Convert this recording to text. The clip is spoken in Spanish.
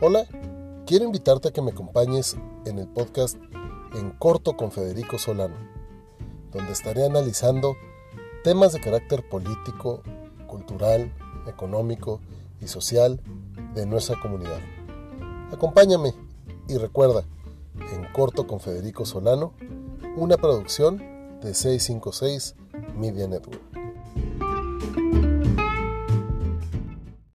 Hola, quiero invitarte a que me acompañes en el podcast En Corto con Federico Solano, donde estaré analizando temas de carácter político, cultural, económico y social de nuestra comunidad. Acompáñame y recuerda, En Corto con Federico Solano, una producción de 656 Media Network.